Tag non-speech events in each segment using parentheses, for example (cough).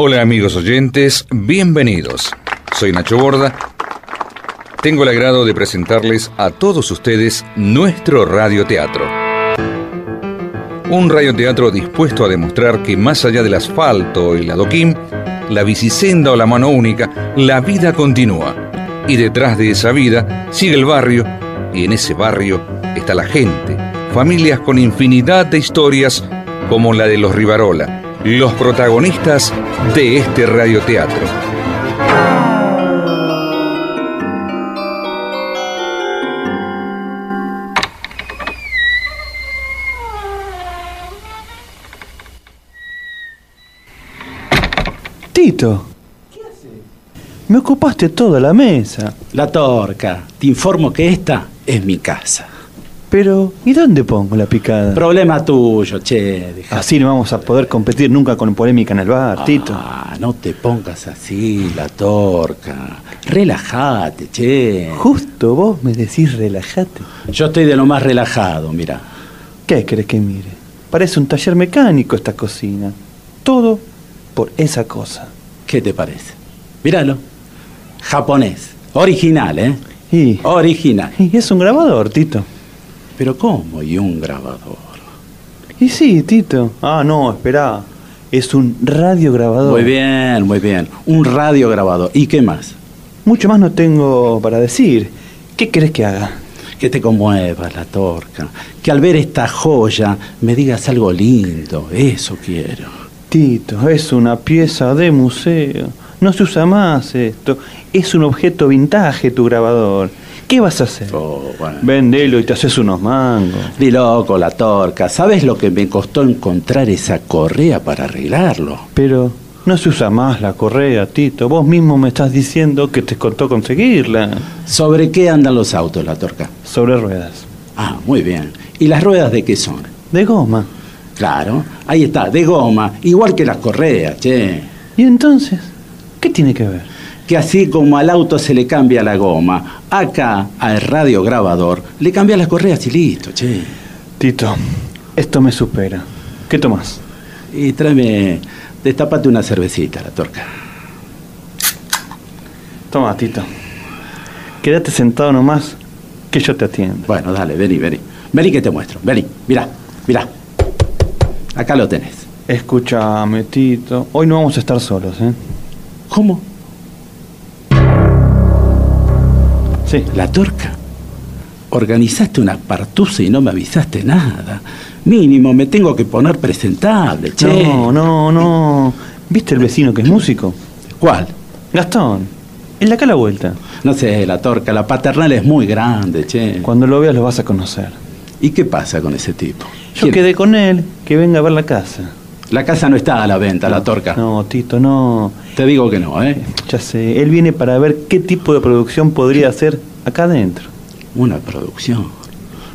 Hola amigos oyentes, bienvenidos. Soy Nacho Borda. Tengo el agrado de presentarles a todos ustedes nuestro radioteatro. Un radioteatro dispuesto a demostrar que más allá del asfalto la adoquín, la bicisenda o la mano única, la vida continúa. Y detrás de esa vida sigue el barrio, y en ese barrio está la gente, familias con infinidad de historias como la de los Rivarola, los protagonistas de este radioteatro. Tito. ¿Qué hace? Me ocupaste toda la mesa. La torca. Te informo que esta es mi casa. Pero, ¿y dónde pongo la picada? Problema tuyo, che. Así no vamos a poder competir nunca con polémica en el bar, Tito. Ah, no te pongas así, la torca. Relájate, che. Justo vos me decís relájate. Yo estoy de lo más relajado, mira. ¿Qué querés que mire? Parece un taller mecánico esta cocina. Todo por esa cosa. ¿Qué te parece? Míralo. Japonés. Original, ¿eh? Y, Original. y es un grabador, Tito. Pero ¿cómo? Y un grabador. Y sí, Tito. Ah, no, espera. Es un radiograbador. Muy bien, muy bien. Un radio grabador. ¿Y qué más? Mucho más no tengo para decir. ¿Qué querés que haga? Que te conmuevas la torca. Que al ver esta joya me digas algo lindo. Eso quiero. Tito, es una pieza de museo. No se usa más esto. Es un objeto vintage tu grabador. ¿Qué vas a hacer? Oh, bueno. Vendelo y te haces unos mangos. Di loco la torca. ¿Sabes lo que me costó encontrar esa correa para arreglarlo? Pero no se usa más la correa, Tito. Vos mismo me estás diciendo que te costó conseguirla. ¿Sobre qué andan los autos, la torca? Sobre ruedas. Ah, muy bien. ¿Y las ruedas de qué son? De goma. Claro, ahí está, de goma, igual que las correas, che. ¿Y entonces? ¿Qué tiene que ver? Que así como al auto se le cambia la goma, acá al radiograbador le cambia las correas y listo, che. Tito, esto me supera. ¿Qué tomás? Y tráeme, destapate una cervecita, la torca. Toma, Tito. Quédate sentado nomás que yo te atiendo. Bueno, dale, vení, vení. Vení que te muestro, vení, mirá, mirá. Acá lo tenés. Escúchame, Tito. Hoy no vamos a estar solos, ¿eh? ¿Cómo? Sí. La torca. Organizaste una partusa y no me avisaste nada. Mínimo, me tengo que poner presentable, che. No, no, no. ¿Viste el vecino que es músico? ¿Cuál? Gastón. El de acá a la vuelta. No sé, la torca, la paternal es muy grande, che. Cuando lo veas lo vas a conocer. ¿Y qué pasa con ese tipo? Yo ¿Quién? quedé con él, que venga a ver la casa. La casa no está a la venta, la torca. No, Tito, no. Te digo que no, ¿eh? Ya sé, él viene para ver qué tipo de producción podría hacer acá adentro. Una producción.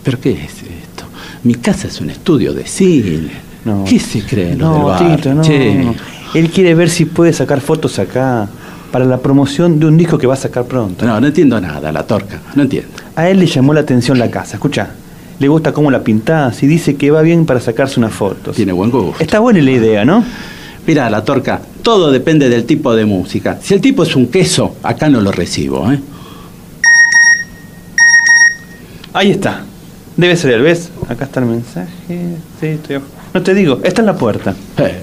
¿Pero qué es esto? Mi casa es un estudio de cine. No. ¿Qué se creen los No, del barrio, Tito, no, che? no. Él quiere ver si puede sacar fotos acá para la promoción de un disco que va a sacar pronto. No, no entiendo nada, la torca. No entiendo. A él le llamó la atención la casa, escucha. Le gusta cómo la pintás y dice que va bien para sacarse unas fotos. Tiene buen gusto. Está buena la idea, ¿no? Mira, la torca, todo depende del tipo de música. Si el tipo es un queso, acá no lo recibo, ¿eh? Ahí está. Debe ser ¿ves? Acá está el mensaje. Sí, estoy... No te digo, está en la puerta. Pero,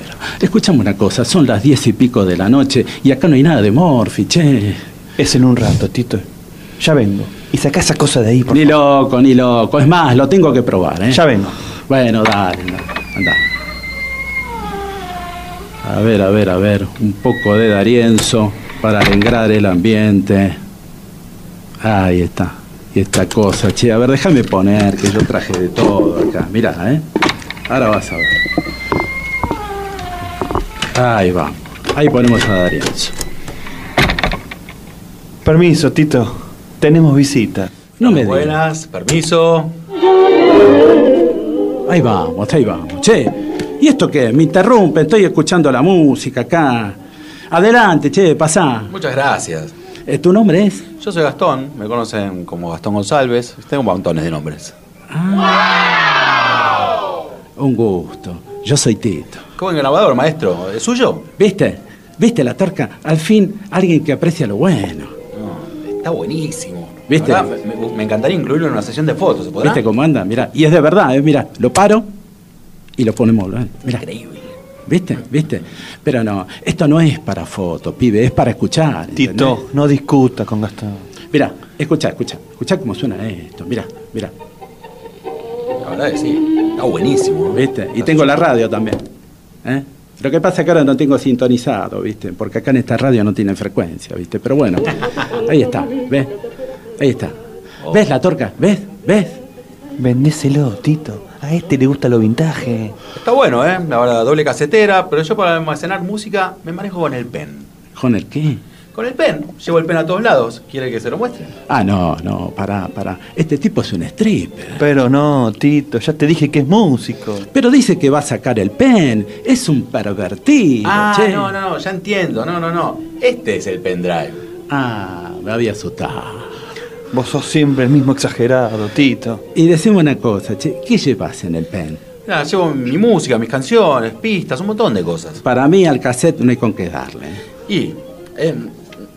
escúchame una cosa, son las diez y pico de la noche y acá no hay nada de Morphy, che. Es en un rato, Tito. Ya vengo. Y saca esa cosa de ahí, por Ni favor. loco, ni loco. Es más, lo tengo que probar, ¿eh? Ya vengo. Bueno, dale, anda, anda. A ver, a ver, a ver. Un poco de Darienzo para alegrar el ambiente. Ahí está. Y esta cosa, che. A ver, déjame poner que yo traje de todo acá. Mirá, ¿eh? Ahora vas a ver. Ahí va. Ahí ponemos a Darienzo. Permiso, Tito. Tenemos visita. No me digas. Buenas, permiso. Ahí vamos, ahí vamos. Che, ¿y esto qué? Me interrumpe, estoy escuchando la música acá. Adelante, che, pasá. Muchas gracias. Eh, ¿Tu nombre es? Yo soy Gastón, me conocen como Gastón González. Tengo montones de nombres. Un gusto. Yo soy Tito. Buen grabador, maestro. ¿Es suyo? ¿Viste? ¿Viste la torca? Al fin, alguien que aprecia lo bueno. Está buenísimo. ¿Viste? La verdad, Me, me encantaría incluirlo en una sesión de fotos, ¿se podrá? ¿Viste cómo anda? Mira, y es de verdad, ¿eh? Mira, lo paro y lo ponemos. ¿eh? Mira, Increíble. ¿viste? ¿Viste? Pero no, esto no es para foto, pibe, es para escuchar. ¿entendés? Tito, no discuta con Gastón. Mira, escucha, escucha, escucha cómo suena esto. Mira, mira, La verdad que sí. Está buenísimo. ¿viste? Y tengo la radio también. ¿eh? Lo que pasa es que ahora no tengo sintonizado, ¿viste? Porque acá en esta radio no tiene frecuencia, ¿viste? Pero bueno, (laughs) ahí está, ¿ves? Ahí está. ¿Ves la torca? ¿Ves? ¿Ves? Vendéselo, Tito. A este le gusta lo vintage. Está bueno, ¿eh? La verdad, doble casetera, pero yo para almacenar música me manejo con el pen. ¿Con el qué? Con el pen. Llevo el pen a todos lados. ¿Quiere que se lo muestre? Ah, no, no, pará, pará. Este tipo es un stripper. Pero no, Tito, ya te dije que es músico. Pero dice que va a sacar el pen. Es un pervertido, Ah, che. no, no, no, ya entiendo. No, no, no. Este es el pendrive. Ah, me había asustado. Vos sos siempre el mismo exagerado, Tito. Y decime una cosa, che, ¿qué llevas en el pen? Nada, llevo mi música, mis canciones, pistas, un montón de cosas. Para mí al cassette no hay con qué darle. Y eh,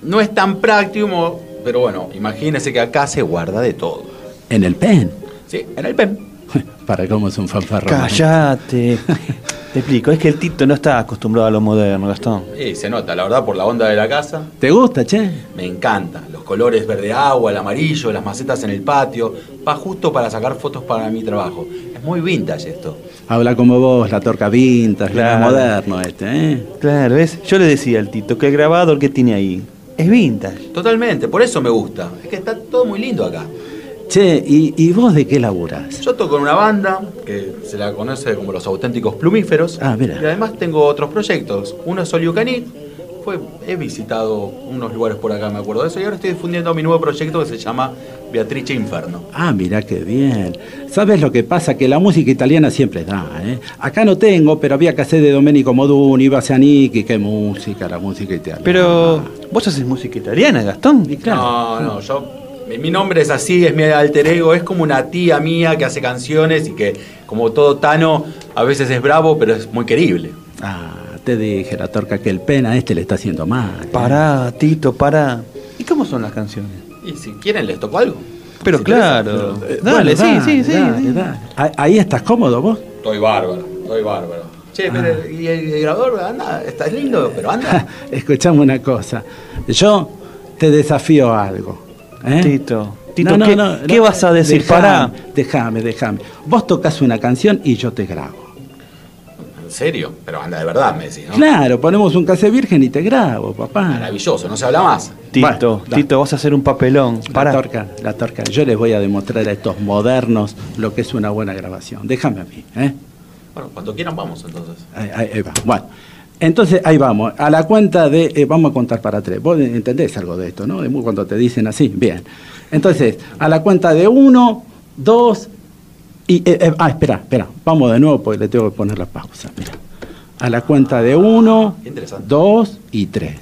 no es tan práctico, pero bueno, imagínese que acá se guarda de todo. ¿En el pen? Sí, en el pen. (laughs) Para cómo es un fanfarrón. Cállate. (laughs) Te explico, es que el Tito no está acostumbrado a lo moderno, Gastón. Y se nota, la verdad, por la onda de la casa. ¿Te gusta, che? Me encanta. Los colores verde agua, el amarillo, las macetas en el patio. Va justo para sacar fotos para mi trabajo. Es muy vintage esto. Habla como vos, la torca vintage, Claro. la moderno este, ¿eh? Claro, ¿ves? Yo le decía al Tito que el grabador que tiene ahí es vintage. Totalmente, por eso me gusta. Es que está todo muy lindo acá. Che, ¿y, y vos de qué laburás? Yo toco en una banda que se la conoce como los auténticos plumíferos. Ah, mira. Y además tengo otros proyectos. Uno es Eat. Fue, he visitado unos lugares por acá, me acuerdo de eso. Y ahora estoy difundiendo mi nuevo proyecto que se llama Beatrice Inferno. Ah, mira qué bien. ¿Sabes lo que pasa? Que la música italiana siempre da, ¿eh? Acá no tengo, pero había que hacer de Domenico Moduni, Bassianichi, qué música, la música italiana. Pero vos haces música italiana, Gastón. Y claro. No, no, yo. Mi, mi nombre es así, es mi alter ego. Es como una tía mía que hace canciones y que, como todo Tano, a veces es bravo, pero es muy querible. Ah, te dije, la torca, que el pena este le está haciendo mal. ¿eh? Pará, Tito, pará. ¿Y cómo son las canciones? Y si quieren, les toco algo. Pero Si claro. Eh, dale, bueno, sí, sí, sí. dale, sí. dale. Ahí- estás cómodo vos. Estoy bárbaro, estoy bárbaro. Che, pero ¿y el, el grabador anda? Está lindo, pero anda. (laughs) Escuchame una cosa. Yo te desafío a algo. ¿eh? Tito, Tito, ¿qué- qué vas a decir? Dejame, Pará. Déjame, déjame. Vos tocas una canción y yo te grabo. ¿En serio? Pero anda de verdad, me decís, ¿no? Claro, ponemos un cassette virgen y te grabo, papá. Maravilloso, no se habla más. Tito, Bueno, da. Tito, vas a hacer un papelón. La Pará. torca, la torca. Yo les voy a demostrar a estos modernos lo que es una buena grabación. Déjame a mí, ¿eh? Bueno, cuando quieran vamos entonces. Ahí, ahí- ahí va. Bueno, entonces ahí vamos. A la cuenta de. eh, vamos a contar para tres. Vos entendés algo de esto, ¿no? De muy- cuando te dicen así. Bien. Entonces, a la cuenta de uno, dos y. eh, eh, ah, espera, espera. Vamos de nuevo porque le tengo que poner la pausa. Mira. A la cuenta de uno, dos y tres.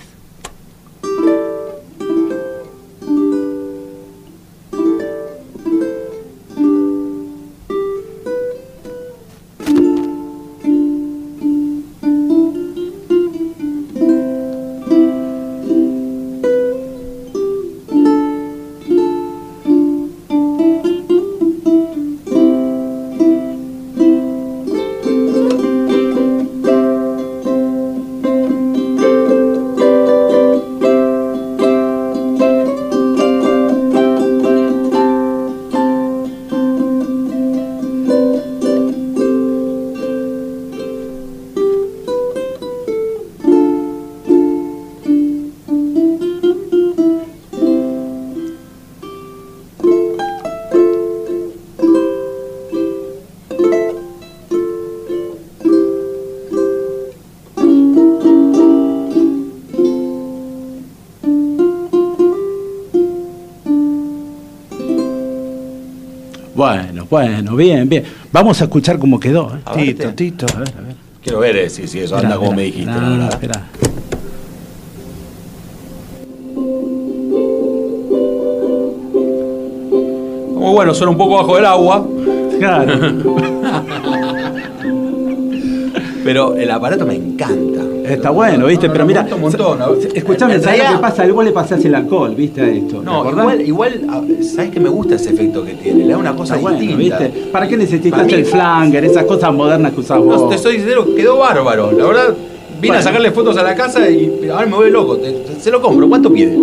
Bueno, bien, bien. Vamos a escuchar cómo quedó. ¿eh? A ver, Tito. Tito. A ver, a ver. Quiero ver eh, si, si eso Esperá, anda como me esperá. dijiste, No, la espera. Muy bueno, suena un poco bajo del agua, Claro. (laughs) Pero el aparato me encanta. Está bueno, ¿viste? No, no, Pero me mira, gusta un montón. ¿no? escuchame, ¿sabes lo realidad- que pasa? Vos le pasás el alcohol, ¿viste? A esto. ¿te No, igual, igual, ah, ¿sabes que me gusta ese efecto que tiene? Le da una cosa bueno, distinta. ¿viste? ¿Para qué necesitas el flanger, esas cosas modernas que usás No, vos? te soy sincero, quedó bárbaro. La verdad, vine Bueno. a sacarle fotos a la casa y ahora me voy loco. Te- te- se lo compro. ¿Cuánto pide?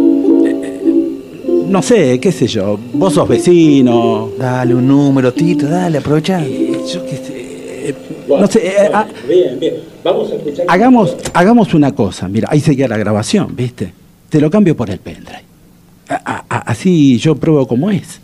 No sé, qué sé yo, vos sos vecino. Dale un número, Tito, dale, aprovechá. eh, Yo qué sé. No sé, eh, ah, hagamos, hagamos una cosa, mira, ahí seguía la grabación, ¿viste? Te lo cambio por el pendrive. A- a- a- así yo pruebo cómo es.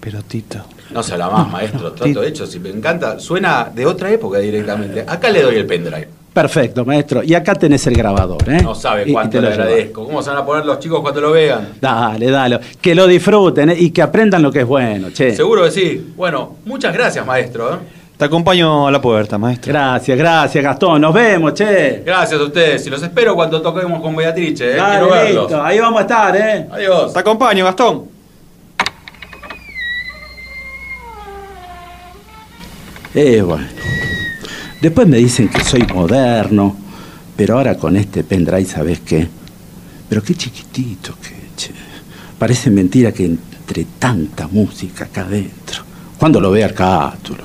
Pero Tito. No se la más, maestro. sí. Trato hecho. Si me encanta. Suena de otra época directamente. Acá le doy el pendrive. Perfecto, maestro. Y acá tenés el grabador, ¿eh? No sabe cuánto te le agradezco. ¿Cómo se van a poner los chicos cuando lo vean? Dale, dale. Que lo disfruten ¿eh? y que aprendan lo que es bueno, che. Seguro que sí. Bueno, muchas gracias, maestro. ¿eh? Te acompaño a la puerta, maestro. Gracias, gracias, Gastón. Nos vemos, che. Gracias a ustedes. Y los espero cuando toquemos con Beatrice. ¿eh? Dale, Quiero verlos. listo. Ahí vamos a estar, ¿eh? Adiós. Te acompaño, Gastón. Eh, bueno. Después me dicen que soy moderno, pero ahora con este pendrive, ¿sabes qué? Pero qué chiquitito que, che. Parece mentira que entre tanta música acá adentro. Cuando lo vea Arcáturo,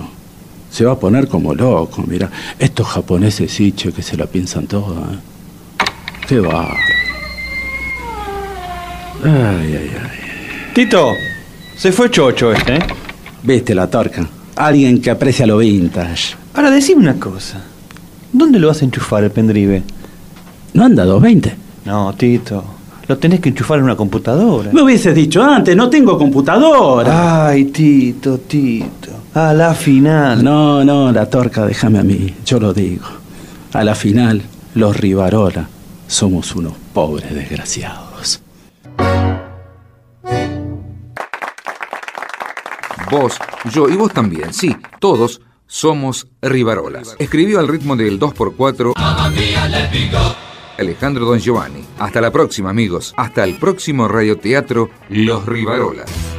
se va a poner como loco, mira. Estos japoneses sí, che, que se la piensan toda, ¿eh? Qué bárbaro. Ay, ay, ay. Tito, se fue chocho este, ¿eh? Viste la torca. Alguien que aprecia lo vintage. Ahora decime una cosa. ¿Dónde lo vas a enchufar el pendrive? ¿No anda 220? No, Tito. Lo tenés que enchufar en una computadora. Me hubieses dicho antes, no tengo computadora. Ay, Tito, Tito. A la final. No, no, la torca, déjame a mí, yo lo digo. A la final, los Rivarola somos unos pobres desgraciados. Vos, yo y vos también, sí, todos somos Rivarolas. Escribió al ritmo del 2x4 Alejandro Don Giovanni. Hasta la próxima, amigos. Hasta el próximo radioteatro Los Rivarolas.